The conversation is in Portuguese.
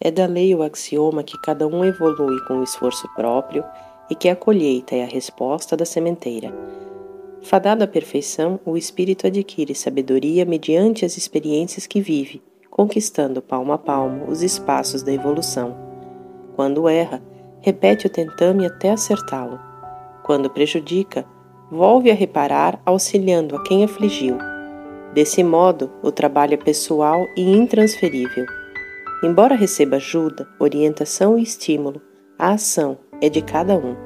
É da lei o axioma que cada um evolui com o esforço próprio e que a colheita é a resposta da sementeira. Fadado à perfeição, o espírito adquire sabedoria mediante as experiências que vive, conquistando palmo a palmo os espaços da evolução. Quando erra, repete o tentame até acertá-lo. Quando prejudica, volve a reparar, auxiliando a quem afligiu. Desse modo, o trabalho é pessoal e intransferível. Embora receba ajuda, orientação e estímulo, a ação é de cada um.